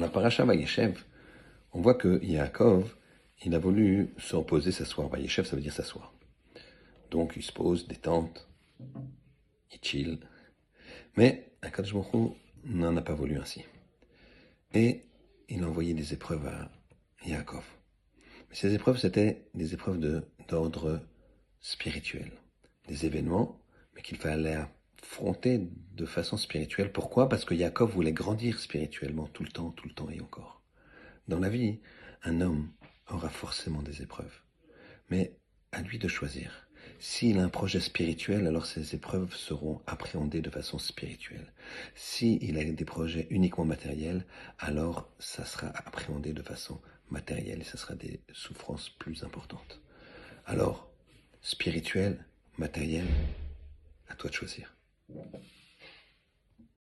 la paracha Vayeshev, on voit que Yaakov, il a voulu se reposer, s'asseoir. Vayeshev, ça veut dire s'asseoir. Donc il se pose, détente, il chill. Mais Akadosh n'en a pas voulu ainsi. Et il a envoyé des épreuves à Yaakov. Mais ces épreuves, c'était des épreuves d'ordre spirituel. Des événements, mais qu'il fallait affronter de façon spirituelle. Pourquoi? Parce que Yaakov voulait grandir spirituellement tout le temps, tout le temps et encore. Dans la vie, un homme aura forcément des épreuves. Mais à lui de choisir. S'il a un projet spirituel, alors ces épreuves seront appréhendées de façon spirituelle. S'il a des projets uniquement matériels, alors ça sera appréhendé de façon matérielle et ça sera des souffrances plus importantes. Alors, spirituel, matériel, à toi de choisir. Thank you.